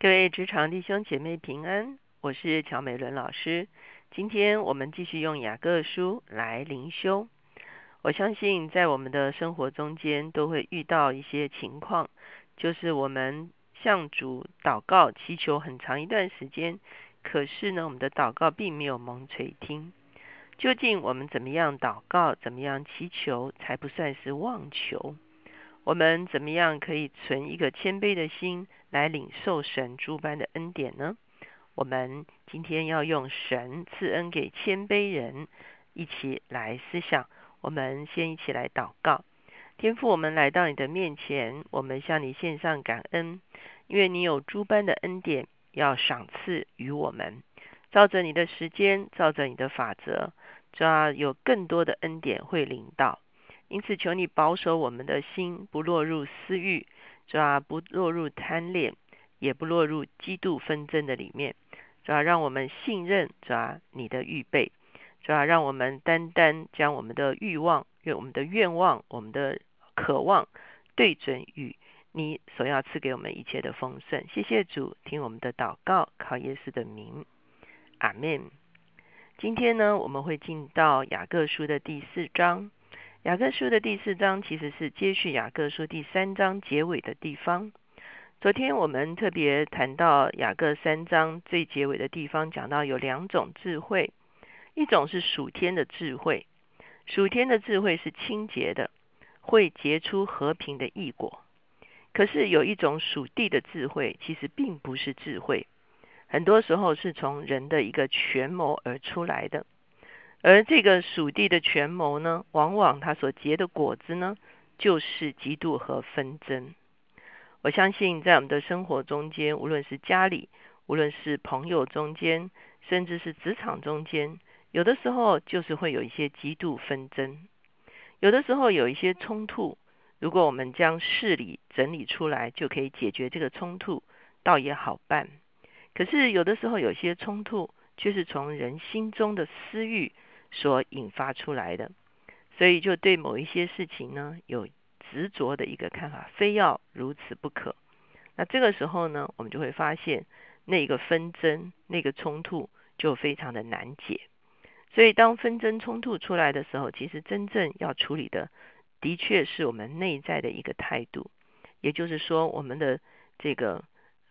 各位职场弟兄姐妹平安，我是乔美伦老师。今天我们继续用雅各书来灵修。我相信在我们的生活中间都会遇到一些情况，就是我们向主祷告祈求很长一段时间，可是呢，我们的祷告并没有蒙垂听。究竟我们怎么样祷告，怎么样祈求，才不算是妄求？我们怎么样可以存一个谦卑的心来领受神诸般的恩典呢？我们今天要用神赐恩给谦卑人一起来思想。我们先一起来祷告，天父，我们来到你的面前，我们向你献上感恩，因为你有诸般的恩典要赏赐于我们。照着你的时间，照着你的法则，主要有更多的恩典会领到。因此，求你保守我们的心，不落入私欲，主要不落入贪恋，也不落入嫉妒纷争的里面。主要让我们信任，主要你的预备，主要让我们单单将我们的欲望、愿我们的愿望、我们的渴望，对准与你所要赐给我们一切的丰盛。谢谢主，听我们的祷告，靠耶稣的名，阿门。今天呢，我们会进到雅各书的第四章。雅各书的第四章其实是接续雅各书第三章结尾的地方。昨天我们特别谈到雅各三章最结尾的地方，讲到有两种智慧，一种是属天的智慧，属天的智慧是清洁的，会结出和平的异果。可是有一种属地的智慧，其实并不是智慧，很多时候是从人的一个权谋而出来的。而这个属地的权谋呢，往往它所结的果子呢，就是嫉妒和纷争。我相信在我们的生活中间，无论是家里，无论是朋友中间，甚至是职场中间，有的时候就是会有一些嫉妒纷争，有的时候有一些冲突。如果我们将事理整理出来，就可以解决这个冲突，倒也好办。可是有的时候有些冲突，却是从人心中的私欲。所引发出来的，所以就对某一些事情呢有执着的一个看法，非要如此不可。那这个时候呢，我们就会发现那个纷争、那个冲突就非常的难解。所以当纷争冲突出来的时候，其实真正要处理的，的确是我们内在的一个态度，也就是说，我们的这个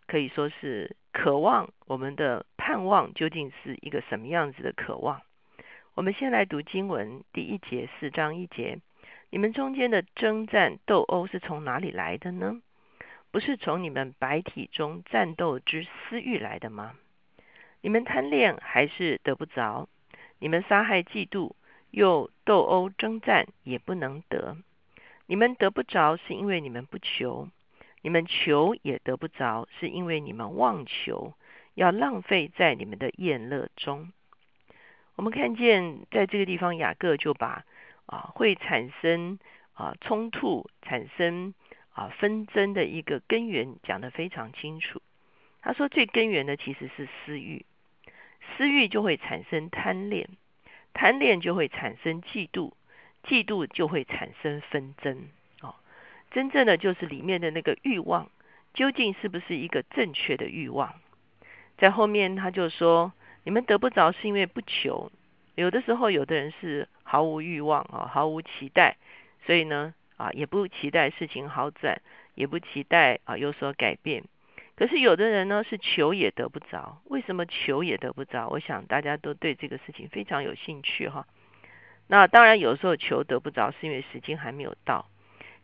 可以说是渴望，我们的盼望究竟是一个什么样子的渴望。我们先来读经文第一节四章一节，你们中间的征战斗殴是从哪里来的呢？不是从你们白体中战斗之私欲来的吗？你们贪恋还是得不着？你们杀害嫉妒又斗殴征战也不能得。你们得不着是因为你们不求，你们求也得不着是因为你们妄求，要浪费在你们的宴乐中。我们看见，在这个地方，雅各就把啊会产生啊冲突、产生啊纷争的一个根源讲得非常清楚。他说，最根源的其实是私欲，私欲就会产生贪恋，贪恋就会产生嫉妒，嫉妒就会产生纷争。哦，真正的就是里面的那个欲望，究竟是不是一个正确的欲望？在后面他就说。你们得不着是因为不求，有的时候有的人是毫无欲望啊，毫无期待，所以呢啊也不期待事情好转，也不期待啊有所改变。可是有的人呢是求也得不着，为什么求也得不着？我想大家都对这个事情非常有兴趣哈。那当然有时候求得不着是因为时间还没有到。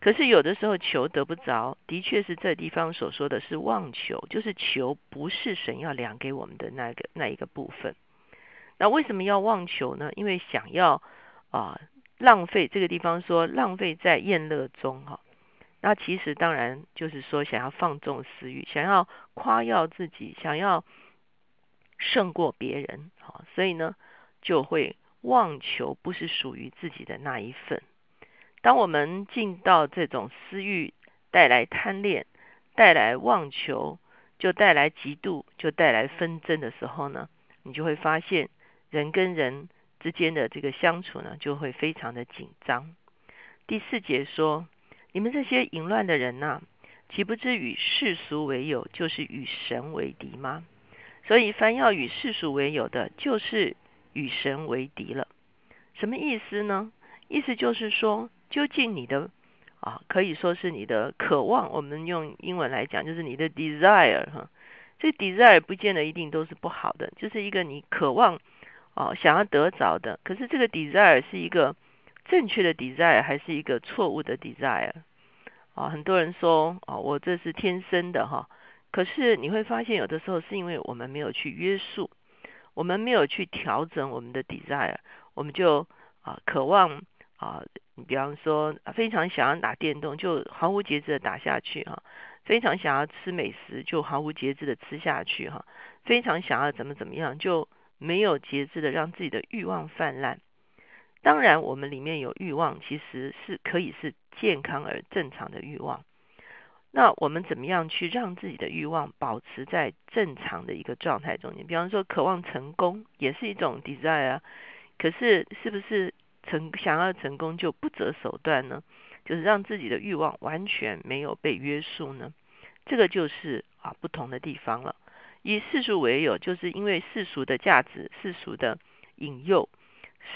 可是有的时候求得不着，的确是这地方所说的是妄求，就是求不是神要量给我们的那个那一个部分。那为什么要妄求呢？因为想要啊浪费这个地方说浪费在宴乐中哈。那其实当然就是说想要放纵私欲，想要夸耀自己，想要胜过别人好，所以呢就会妄求不是属于自己的那一份。当我们进到这种私欲带来贪恋、带来妄求，就带来嫉妒，就带来纷争的时候呢，你就会发现人跟人之间的这个相处呢，就会非常的紧张。第四节说：你们这些淫乱的人呐，岂不知与世俗为友，就是与神为敌吗？所以，凡要与世俗为友的，就是与神为敌了。什么意思呢？意思就是说，究竟你的啊，可以说是你的渴望。我们用英文来讲，就是你的 desire 哈。这 desire 不见得一定都是不好的，就是一个你渴望啊，想要得着的。可是这个 desire 是一个正确的 desire，还是一个错误的 desire？啊，很多人说啊，我这是天生的哈。可是你会发现，有的时候是因为我们没有去约束，我们没有去调整我们的 desire，我们就啊渴望啊，你比方说非常想要打电动，就毫无节制的打下去哈；非常想要吃美食，就毫无节制的吃下去哈；非常想要怎么怎么样，就没有节制的让自己的欲望泛滥。当然，我们里面有欲望，其实是可以是健康而正常的欲望。那我们怎么样去让自己的欲望保持在正常的一个状态中间？比方说，渴望成功也是一种 desire。可是，是不是成想要成功就不择手段呢？就是让自己的欲望完全没有被约束呢？这个就是啊不同的地方了。以世俗为友，就是因为世俗的价值、世俗的引诱，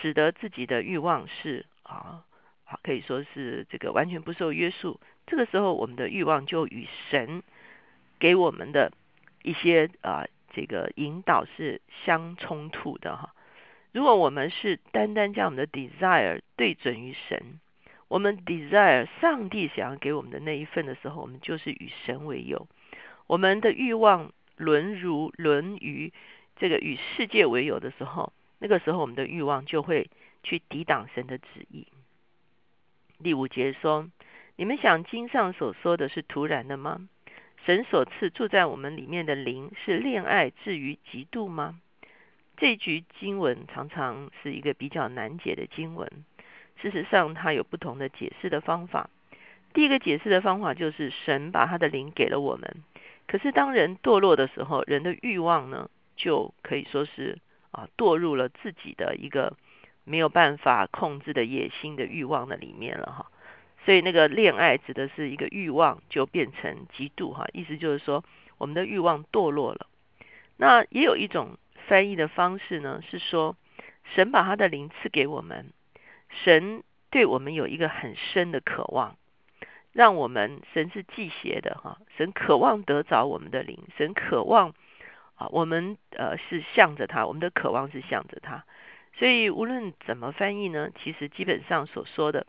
使得自己的欲望是啊啊可以说是这个完全不受约束。这个时候，我们的欲望就与神给我们的一些啊，这个引导是相冲突的哈。如果我们是单单将我们的 desire 对准于神，我们 desire 上帝想要给我们的那一份的时候，我们就是与神为友。我们的欲望沦如沦于这个与世界为友的时候，那个时候我们的欲望就会去抵挡神的旨意。第五节说。你们想经上所说的是突然的吗？神所赐住在我们里面的灵是恋爱至于嫉妒吗？这句经文常常是一个比较难解的经文。事实上，它有不同的解释的方法。第一个解释的方法就是神把他的灵给了我们，可是当人堕落的时候，人的欲望呢，就可以说是啊堕入了自己的一个没有办法控制的野心的欲望的里面了哈。所以那个恋爱指的是一个欲望，就变成嫉妒哈，意思就是说我们的欲望堕落了。那也有一种翻译的方式呢，是说神把他的灵赐给我们，神对我们有一个很深的渴望，让我们神是忌邪的哈，神渴望得着我们的灵，神渴望啊，我们呃是向着他，我们的渴望是向着他。所以无论怎么翻译呢，其实基本上所说的。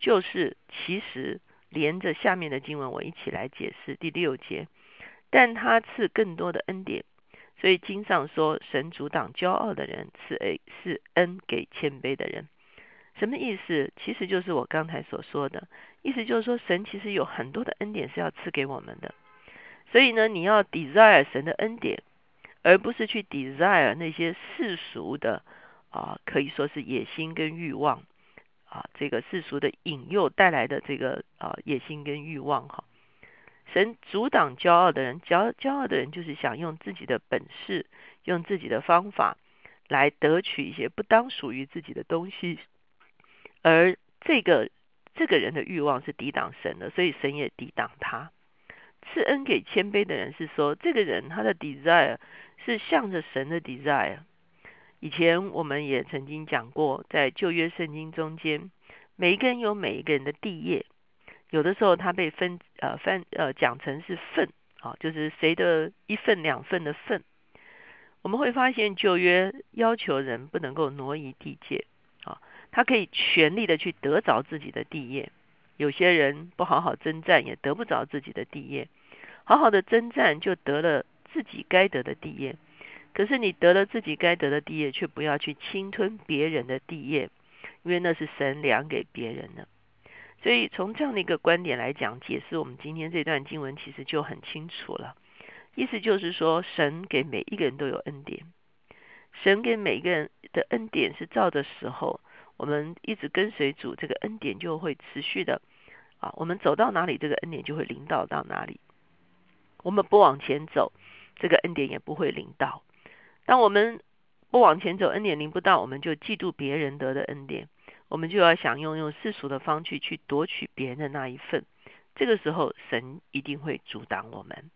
就是其实连着下面的经文，我一起来解释第六节。但他赐更多的恩典，所以经上说，神阻挡骄傲的人，赐恩是恩给谦卑的人。什么意思？其实就是我刚才所说的意思，就是说神其实有很多的恩典是要赐给我们的。所以呢，你要 desire 神的恩典，而不是去 desire 那些世俗的啊，可以说是野心跟欲望。啊，这个世俗的引诱带来的这个啊野心跟欲望哈，神阻挡骄傲的人，骄骄傲的人就是想用自己的本事，用自己的方法来得取一些不当属于自己的东西，而这个这个人的欲望是抵挡神的，所以神也抵挡他。赐恩给谦卑的人是说，这个人他的 desire 是向着神的 desire。以前我们也曾经讲过，在旧约圣经中间，每一个人有每一个人的地业，有的时候他被分呃分呃讲成是份啊，就是谁的一份两份的份。我们会发现旧约要求人不能够挪移地界啊，他可以全力的去得着自己的地业。有些人不好好征战，也得不着自己的地业；好好的征战，就得了自己该得的地业。可是你得了自己该得的地业，却不要去侵吞别人的地业，因为那是神量给别人的。所以从这样的一个观点来讲，解释我们今天这段经文，其实就很清楚了。意思就是说，神给每一个人都有恩典，神给每一个人的恩典是照的时候，我们一直跟随主，这个恩典就会持续的啊。我们走到哪里，这个恩典就会领导到哪里。我们不往前走，这个恩典也不会领导。当我们不往前走，恩典领不到，我们就嫉妒别人得的恩典，我们就要想用用世俗的方式去夺取别人的那一份，这个时候神一定会阻挡我们。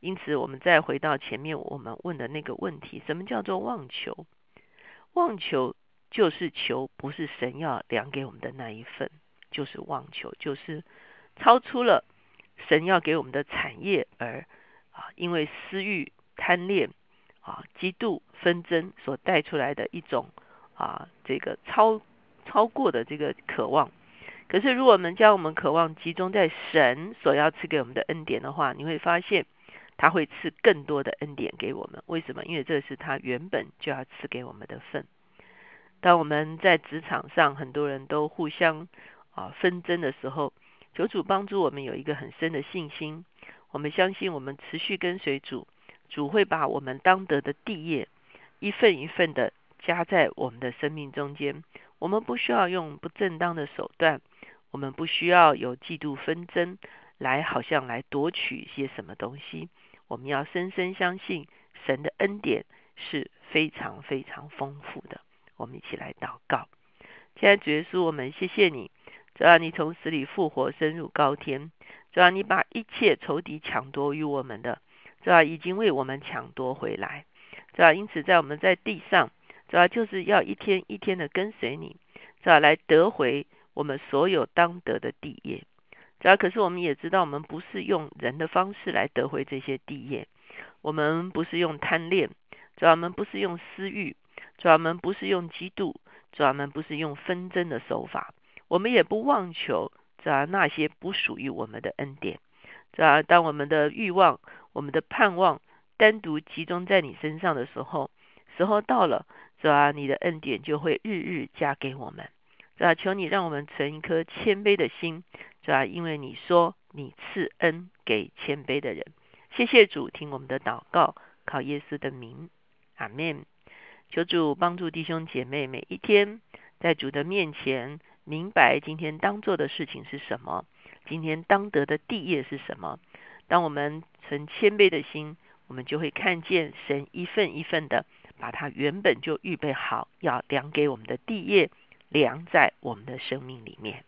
因此，我们再回到前面我们问的那个问题：什么叫做妄求？妄求就是求，不是神要量给我们的那一份，就是妄求，就是超出了神要给我们的产业而啊，因为私欲、贪恋啊、嫉妒、纷争所带出来的一种啊，这个超超过的这个渴望。可是，如果我们将我们渴望集中在神所要赐给我们的恩典的话，你会发现。他会赐更多的恩典给我们，为什么？因为这是他原本就要赐给我们的份。当我们在职场上很多人都互相啊纷争的时候，求主帮助我们有一个很深的信心。我们相信，我们持续跟随主，主会把我们当得的地业一份一份的加在我们的生命中间。我们不需要用不正当的手段，我们不需要有嫉妒纷争来好像来夺取一些什么东西。我们要深深相信神的恩典是非常非常丰富的。我们一起来祷告。现在主耶稣，我们谢谢你，只要你从死里复活，升入高天，只要你把一切仇敌抢夺于我们的，只要已经为我们抢夺回来，只要因此在我们在地上，主要就是要一天一天的跟随你，主要来得回我们所有当得的地业。主要可是我们也知道，我们不是用人的方式来得回这些地业，我们不是用贪恋，主要我们不是用私欲，主要我们不是用嫉妒，主要我们不是用纷争的手法，我们也不妄求，主要那些不属于我们的恩典。主要当我们的欲望、我们的盼望单独集中在你身上的时候，时候到了，主啊你的恩典就会日日加给我们。主啊求你让我们存一颗谦卑的心。主啊因为你说你赐恩给谦卑的人，谢谢主听我们的祷告，靠耶稣的名，阿门。求主帮助弟兄姐妹每一天在主的面前明白今天当做的事情是什么，今天当得的地业是什么。当我们存谦卑的心，我们就会看见神一份一份的把它原本就预备好要量给我们的地业量在我们的生命里面。